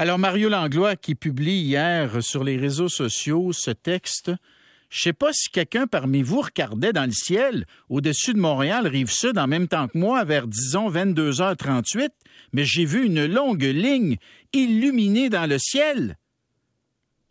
Alors, Mario Langlois, qui publie hier sur les réseaux sociaux ce texte, je sais pas si quelqu'un parmi vous regardait dans le ciel au-dessus de Montréal, rive sud, en même temps que moi, vers, disons, 22h38, mais j'ai vu une longue ligne illuminée dans le ciel.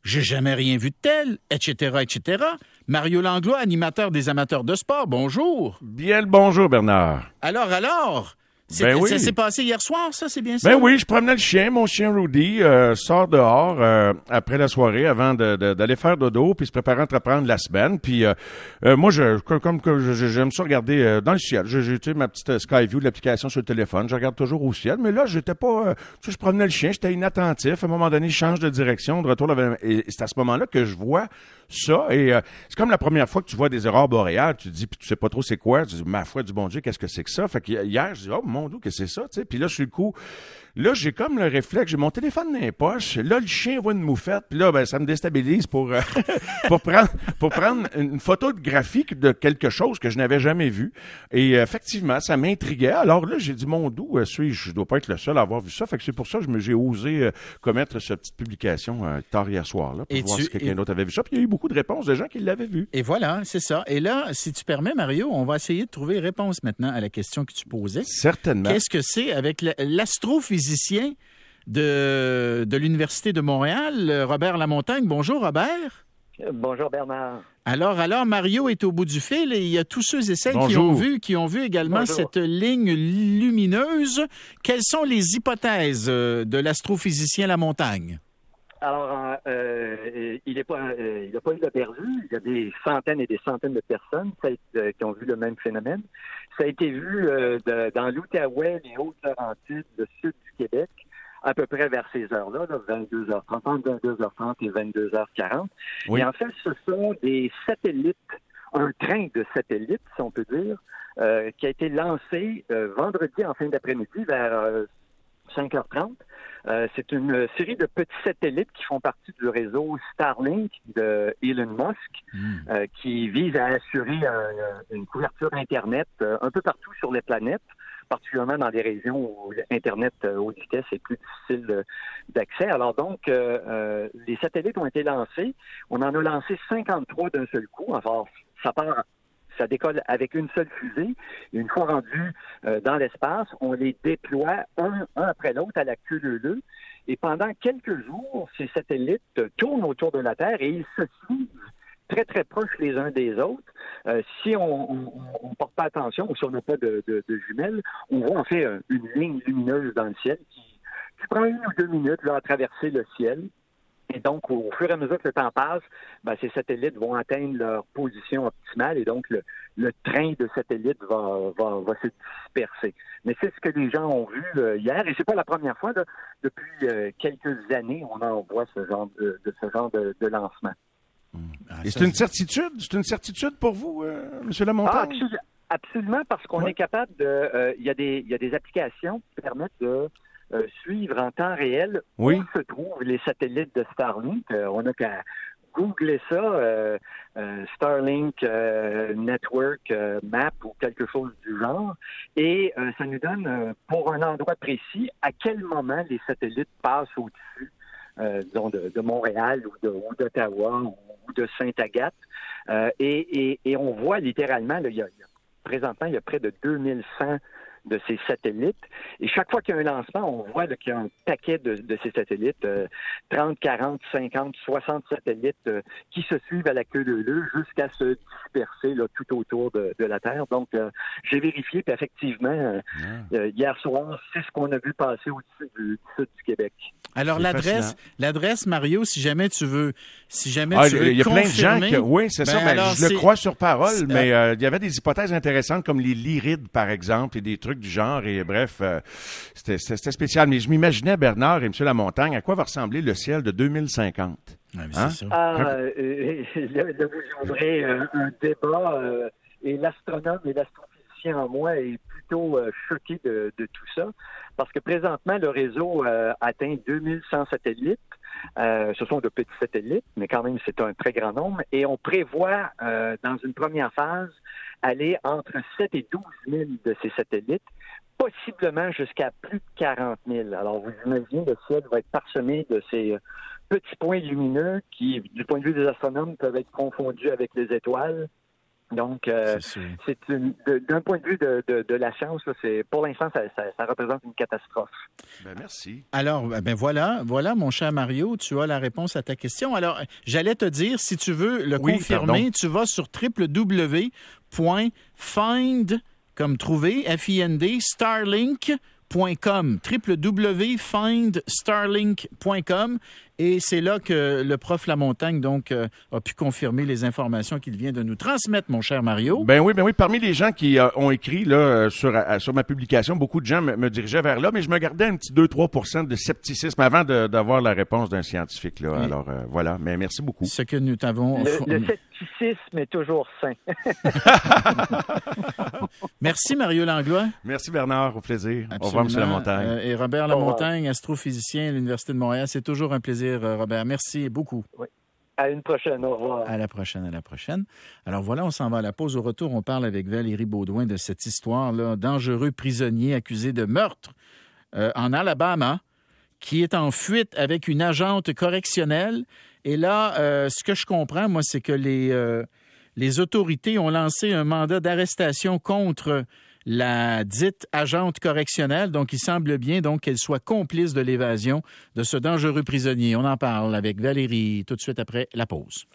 J'ai jamais rien vu de tel, etc., etc. Mario Langlois, animateur des amateurs de sport, bonjour. Bien le bonjour, Bernard. Alors, alors, Ben oui. ça s'est passé hier soir, ça, c'est bien ça? Ben oui, je promenais le chien, mon chien Rudy euh, sort dehors euh, après la soirée avant de- de- d'aller faire dodo puis se préparer à entreprendre la semaine. Puis euh, euh, moi, je, comme, comme j'aime ça regarder euh, dans le ciel. J'ai tu sais, ma petite euh, Skyview de l'application sur le téléphone. Je regarde toujours au ciel. Mais là, j'étais pas... euh, tu sais, je promenais le chien, j'étais inattentif. À un moment donné, je change de direction, de retour. vers- Et c'est à ce moment-là que je vois ça. Et euh, c'est comme la première fois que tu vois des aurores boréales. Tu te dis, puis tu sais pas trop c'est quoi. Tu dis, ma foi du bon Dieu, qu'est-ce que c'est que ça? Fait que hier, je dis, oh mon que c'est ça? Tu sais, Puis là, sur le coup, là, j'ai comme le réflexe, j'ai mon téléphone dans les poches. Là, le chien voit une moufette. Puis là, ben, ça me déstabilise pour, euh, pour prendre, pour prendre une photo de graphique de quelque chose que je n'avais jamais vu. Et euh, effectivement, ça m'intriguait. Alors là, j'ai dit, mon doux, euh, suis-je, je dois pas être le seul à avoir vu ça. Fait que c'est pour ça que j'ai osé euh, commettre cette petite publication tard hier soir, là, pour Et voir tu- si quelqu'un et- d'autre avait vu ça. Puis il y a eu beaucoup de réponses de gens qui l'avaient vu. Et voilà, c'est ça. Et là, si tu permets, Mario, on va essayer de trouver réponse maintenant à la question que tu posais. Certainement. Qu'est-ce que c'est avec la- l'astrophysicien de, de l'Université de Montréal, euh, Robert Lamontagne? Bonjour, Robert. Bonjour Bernard. Alors, alors, Mario est au bout du fil et il y a tous ceux et celles qui ont vu, qui ont vu également Bonjour. cette ligne lumineuse. Quelles sont les hypothèses euh, de l'astrophysicien Lamontagne? Alors, euh, il n'est pas, euh, il n'a pas eu de perdu. Il y a des centaines et des centaines de personnes été- qui ont vu le même phénomène. Ça a été vu euh, de- dans l'Outaouais, les Hautes-Laurentides, le sud du Québec, à peu près vers ces heures-là, là, 22h30, entre 22h30 et 22h40. Oui. Et en fait, ce sont des satellites, un train de satellites, si on peut dire, euh, qui a été lancé euh, vendredi en fin d'après-midi vers euh, 5h30. Euh, c'est une série de petits satellites qui font partie du réseau Starlink de Elon Musk, euh, qui vise à assurer une couverture Internet un peu partout sur les planètes, particulièrement dans les régions où l'Internet euh, haute vitesse est plus difficile euh, d'accès. Alors donc, euh, les satellites ont été lancés. On en a lancé 53 d'un seul coup. Enfin, ça part ça décolle avec une seule fusée. Une fois rendu euh, dans l'espace, on les déploie un, après l'autre à la queue leu Et pendant quelques jours, ces satellites tournent autour de la Terre et ils se suivent très, très proches les uns des autres. Euh, si on ne porte pas attention ou si on n'a pas de, de- de jumelles, on voit en fait euh, une ligne lumineuse dans le ciel qui, qui prend une ou deux minutes là, à traverser le ciel. Et donc, au fur et à mesure que le temps passe, ben, ces satellites vont atteindre leur position optimale et donc le, le train de satellites va, va, va se disperser. Mais c'est ce que les gens ont vu euh, hier et c'est pas la première fois. là. depuis euh, quelques années, on en voit ce genre de, ce genre de, de lancement. Ah, Et ça, c'est une certitude? C'est une certitude pour vous, euh, M. Lamontagne? Ah, absolu- absolument, parce qu'on Ouais. est capable de. euh, Il y, a des- il y a des applications qui permettent de euh, suivre en temps réel Oui. où se trouvent les satellites de Starlink. Euh, on n'a qu'à googler ça, euh, euh, Starlink euh, Network euh, Map ou quelque chose du genre, et euh, ça nous donne, euh, pour un endroit précis, à quel moment les satellites passent au-dessus. euh, disons de, de Montréal ou d'Ottawa ou de Sainte-Agathe. Euh, et, on voit littéralement, il y présentement, il y a près de 2100 de ces satellites. Et chaque fois qu'il y a un lancement, on voit qu'il y a un paquet de, de ces satellites, euh, 30, 40, 50, 60 satellites euh, qui se suivent à la queue de leu jusqu'à se disperser là, tout autour de, de la Terre. Donc, euh, j'ai vérifié, puis effectivement, euh, euh, hier soir, c'est ce qu'on a vu passer au-dessus du, du sud du Québec. Alors, l'adresse, l'adresse, Mario, si jamais tu veux, si jamais Ah, tu veux il y a plein de gens. Oui, c'est ça. Ben, ben, alors, je le crois sur parole, mais euh, il y avait des hypothèses intéressantes comme les lyrides, par exemple, et des trucs du genre. Et bref, euh, c'était spécial. Mais je m'imaginais, Bernard et M. Lamontagne, à quoi va ressembler le ciel de 2050? Ouais, mais Hein? c'est ça. Ah, euh, euh, là, vous ouvrez euh, un débat euh, et l'astronome et en moi est plutôt euh, choqué de, tout ça parce que présentement, le réseau euh, atteint 2100 satellites. Euh, ce sont de petits satellites, mais quand même, c'est un très grand nombre. Et on prévoit, euh, dans une première phase, aller entre 7 et 12 000 de ces satellites possiblement jusqu'à plus de 40 000. Alors, vous imaginez, le ciel va être parsemé de ces petits points lumineux qui, du point de vue des astronomes, peuvent être confondus avec les étoiles. Donc, euh, c'est d'un point de vue de, de, la science, c'est pour l'instant, ça, ça, représente une catastrophe. Ben, merci. Alors, ben voilà, voilà, mon cher Mario, tu as la réponse à ta question. Alors, j'allais te dire, si tu veux le confirmer, tu vas sur www.find, comme trouver, F-I-N-D, Starlink www.findstarlink.com et c'est là que le prof Lamontagne donc euh, a pu confirmer les informations qu'il vient de nous transmettre, mon cher Mario. Ben oui, ben oui. Parmi les gens qui euh, ont écrit là euh, sur sur ma publication, beaucoup de gens me, dirigeaient vers là, mais je me gardais un petit 2-3% de scepticisme avant d'avoir la réponse d'un scientifique là. Alors voilà. Mais merci beaucoup. Ce que nous t'avons. Le, scepticisme est toujours sain. merci Mario Langlois. Merci Bernard, au plaisir. Au revoir, M. Lamontagne. et Robert Lamontagne, astrophysicien à l'Université de Montréal. C'est toujours un plaisir euh, Robert. Merci beaucoup. Oui. À une prochaine. Au revoir. À la prochaine, à la prochaine. Alors voilà, on s'en va à la pause. Au retour, on parle avec Valérie Baudouin de cette histoire-là. Dangereux prisonnier accusé de meurtre euh, en Alabama qui est en fuite avec une agente correctionnelle. Et là, euh, ce que je comprends, moi, c'est que les, les autorités ont lancé un mandat d'arrestation contre la dite agente correctionnelle. Donc, il semble bien donc qu'elle soit complice de l'évasion de ce dangereux prisonnier. On en parle avec Valérie tout de suite après la pause.